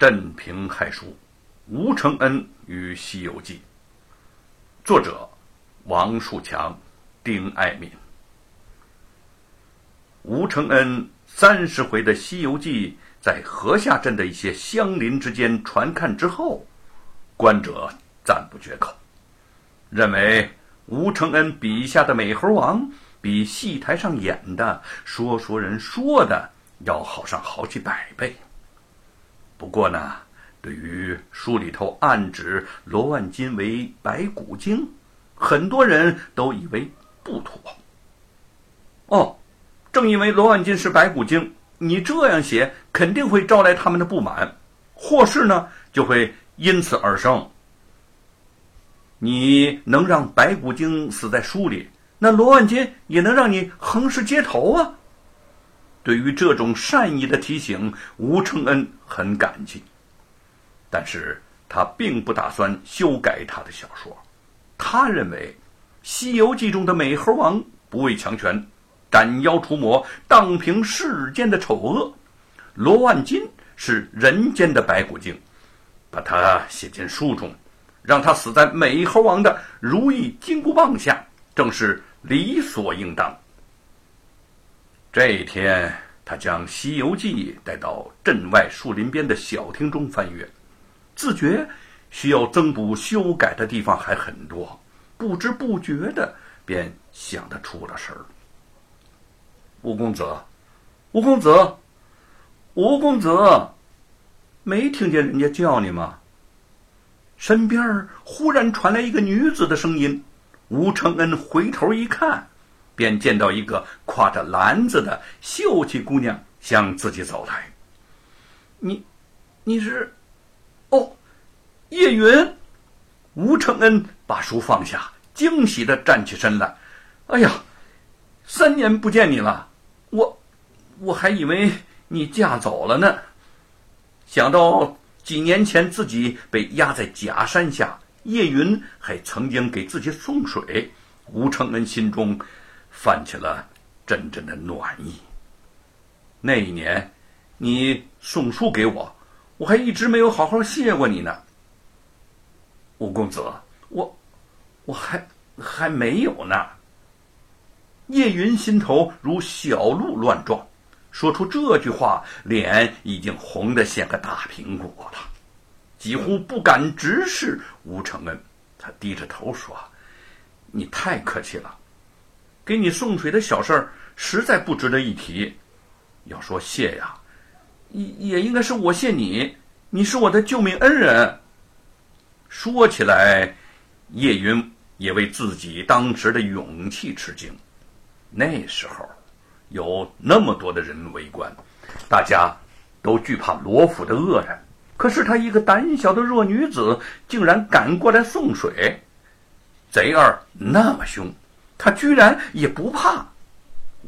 镇平害书，吴承恩与《西游记》，作者王树强、丁爱民。吴承恩三十回的《西游记》在河下镇的一些乡邻之间传看之后，观者赞不绝口，认为吴承恩笔下的美猴王比戏台上演的说书人说的要好上好几百倍。不过呢，对于书里头暗指罗万金为白骨精，很多人都以为不妥。哦，正因为罗万金是白骨精，你这样写肯定会招来他们的不满，祸事呢就会因此而生。你能让白骨精死在书里，那罗万金也能让你横尸街头啊！对于这种善意的提醒，吴承恩很感激。但是他并不打算修改他的小说。他认为，《西游记》中的美猴王不畏强权，斩妖除魔，荡平世间的丑恶。罗万金是人间的白骨精，把他写进书中，让他死在美猴王的如意金箍棒下，正是理所应当。这一天，他将《西游记》带到镇外树林边的小厅中翻阅，自觉需要增补修改的地方还很多，不知不觉的便想得出了神儿。吴公子，吴公子，吴公子，没听见人家叫你吗？身边忽然传来一个女子的声音。吴承恩回头一看。便见到一个挎着篮子的秀气姑娘向自己走来。你，你是，哦，叶云。吴承恩把书放下，惊喜的站起身来。哎呀，三年不见你了，我，我还以为你嫁走了呢。想到几年前自己被压在假山下，叶云还曾经给自己送水，吴承恩心中。泛起了阵阵的暖意。那一年，你送书给我，我还一直没有好好谢过你呢。吴公子，我我还还没有呢。叶云心头如小鹿乱撞，说出这句话，脸已经红得像个大苹果了，几乎不敢直视吴承恩。他低着头说：“你太客气了。”给你送水的小事儿，实在不值得一提。要说谢呀，也也应该是我谢你。你是我的救命恩人。说起来，叶云也为自己当时的勇气吃惊。那时候，有那么多的人围观，大家都惧怕罗府的恶人。可是她一个胆小的弱女子，竟然敢过来送水。贼儿那么凶。他居然也不怕，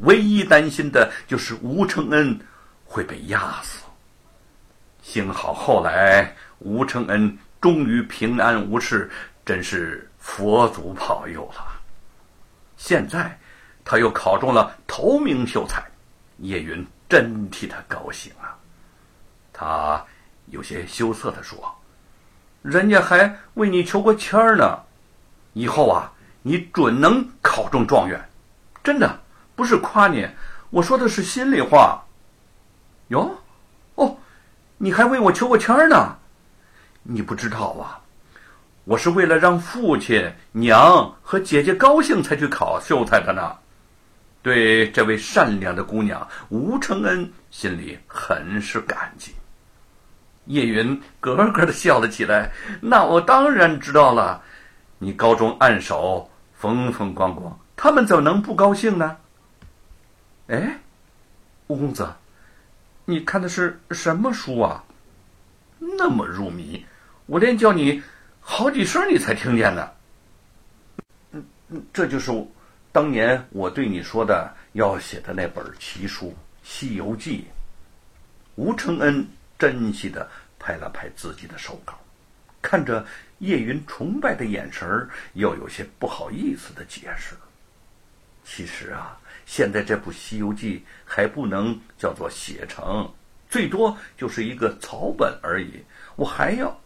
唯一担心的就是吴承恩会被压死。幸好后来吴承恩终于平安无事，真是佛祖保佑了。现在他又考中了头名秀才，叶云真替他高兴啊。他有些羞涩地说：“人家还为你求过签儿呢，以后啊。”你准能考中状元，真的不是夸你，我说的是心里话。哟，哦，你还为我求过签儿呢？你不知道啊，我是为了让父亲、娘和姐姐高兴才去考秀才的呢。对这位善良的姑娘吴承恩心里很是感激。叶云咯咯的笑了起来。那我当然知道了，你高中暗手。风风光光，他们怎么能不高兴呢？哎，吴公子，你看的是什么书啊？那么入迷，我连叫你好几声你才听见呢。嗯嗯，这就是当年我对你说的要写的那本奇书《西游记》。吴承恩珍惜的拍了拍自己的手稿，看着。叶云崇拜的眼神儿，又有些不好意思的解释：“其实啊，现在这部《西游记》还不能叫做写成，最多就是一个草本而已。我还要……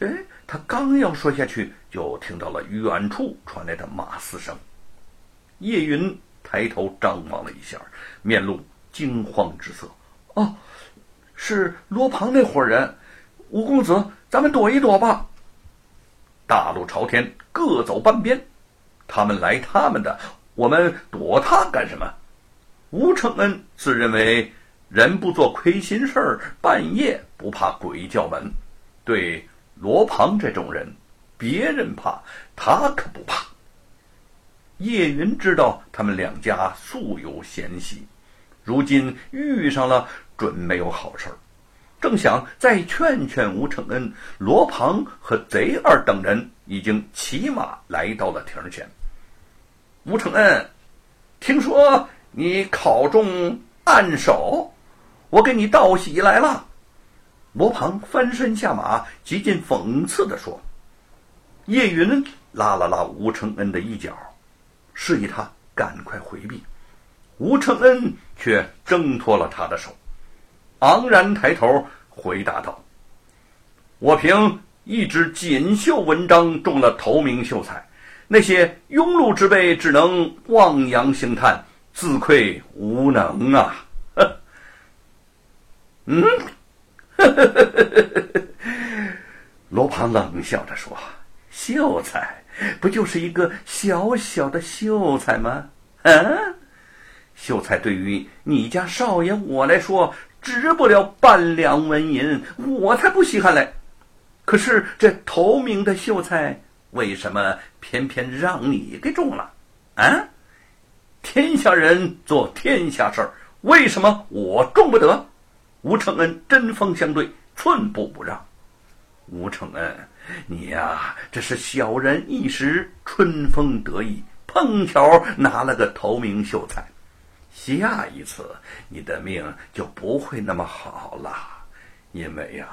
哎，他刚要说下去，就听到了远处传来的马嘶声。叶云抬头张望了一下，面露惊慌之色。哦，是罗庞那伙人。五公子，咱们躲一躲吧。大路朝天，各走半边。他们来他们的，我们躲他干什么？吴承恩自认为人不做亏心事儿，半夜不怕鬼叫门。对罗庞这种人，别人怕，他可不怕。叶云知道他们两家素有嫌隙，如今遇上了，准没有好事儿。正想再劝劝吴承恩，罗庞和贼二等人已经骑马来到了亭前。吴承恩，听说你考中暗手，我给你道喜来了。罗庞翻身下马，极尽讽刺地说。叶云拉了拉吴承恩的衣角，示意他赶快回避。吴承恩却挣脱了他的手。昂然抬头回答道：“我凭一纸锦绣文章中了头名秀才，那些庸碌之辈只能望洋兴叹，自愧无能啊！”，嗯，罗庞冷笑着说：“秀才不就是一个小小的秀才吗？嗯，秀才对于你家少爷我来说。”值不了半两文银，我才不稀罕嘞！可是这头名的秀才，为什么偏偏让你给中了？啊！天下人做天下事儿，为什么我中不得？吴承恩针锋相对，寸步不让。吴承恩，你呀，这是小人一时春风得意，碰巧拿了个头名秀才。下一次你的命就不会那么好了，因为呀，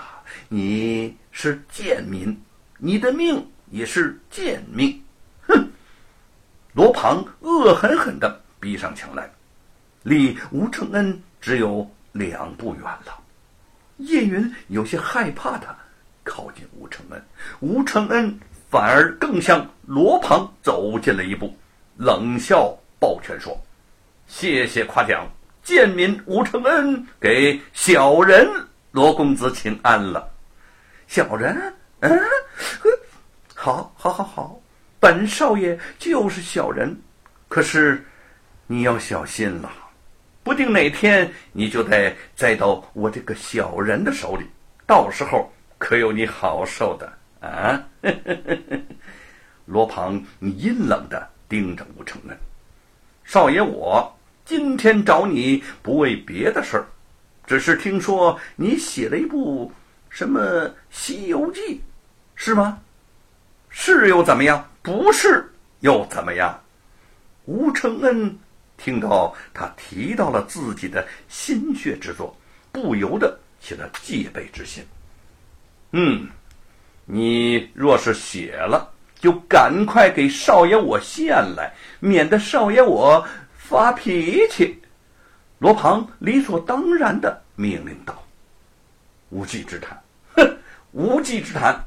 你是贱民，你的命也是贱命。哼！罗庞恶狠狠地逼上墙来，离吴承恩只有两步远了。叶云有些害怕他靠近吴承恩，吴承恩反而更向罗庞走近了一步，冷笑抱拳说。谢谢夸奖，贱民吴承恩给小人罗公子请安了。小人，嗯，好，好，好，好，本少爷就是小人。可是你要小心了，不定哪天你就得栽到我这个小人的手里，到时候可有你好受的啊！罗庞阴冷的盯着吴承恩，少爷我。今天找你不为别的事儿，只是听说你写了一部什么《西游记》，是吗？是又怎么样？不是又怎么样？吴承恩听到他提到了自己的心血之作，不由得起了戒备之心。嗯，你若是写了，就赶快给少爷我献来，免得少爷我。发脾气，罗庞理所当然的命令道：“无稽之谈，哼，无稽之谈。”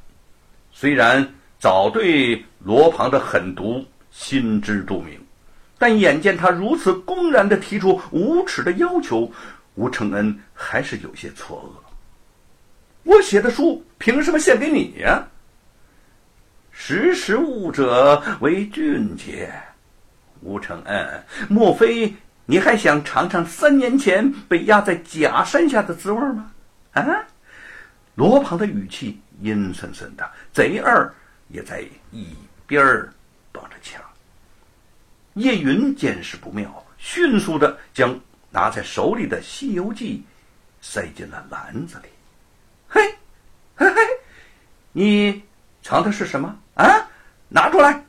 虽然早对罗庞的狠毒心知肚明，但眼见他如此公然的提出无耻的要求，吴承恩还是有些错愕。我写的书凭什么献给你呀？识时务者为俊杰。吴承恩，莫非你还想尝尝三年前被压在假山下的滋味吗？啊！罗胖的语气阴森森的，贼二也在一边儿帮着枪。叶云见势不妙，迅速的将拿在手里的《西游记》塞进了篮子里。嘿，嘿嘿，你藏的是什么啊？拿出来！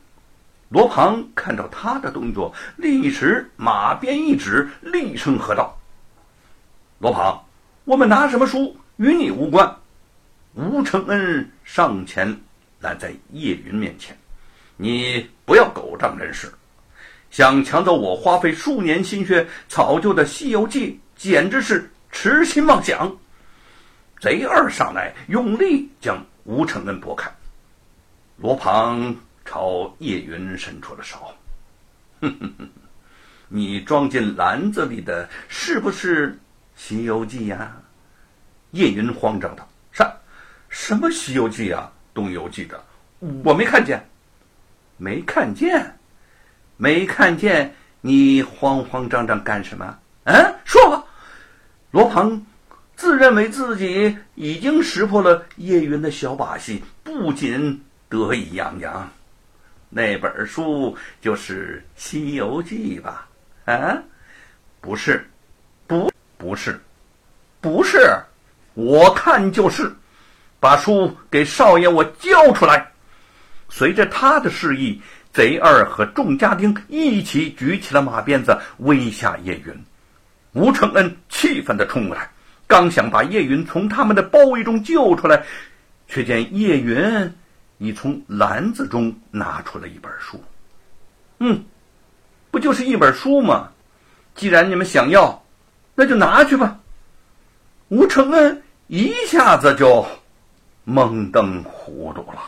罗庞看到他的动作，立时马鞭一指，厉声喝道：“罗庞，我们拿什么书与你无关。”吴承恩上前拦在叶云面前：“你不要狗仗人势，想抢走我花费数年心血草就的《西游记》，简直是痴心妄想。”贼二上来，用力将吴承恩拨开。罗庞朝叶云伸出了手：“哼哼哼，你装进篮子里的是不是《西游记》呀？”叶云慌张道：“啥？什么《西游记》啊？东游记的，我没看见，没看见，没看见，你慌慌张张干什么？嗯，说吧。”罗庞自认为自己已经识破了叶云的小把戏，不仅得意洋洋。那本书就是《西游记》吧？啊，不是，不，不是，不是。我看就是，把书给少爷我交出来。随着他的示意，贼二和众家丁一起举起了马鞭子，威吓叶云。吴承恩气愤地冲过来，刚想把叶云从他们的包围中救出来，却见叶云你从篮子中拿出了一本书。嗯，不就是一本书吗？既然你们想要，那就拿去吧。吴承恩一下子就懵登糊涂了。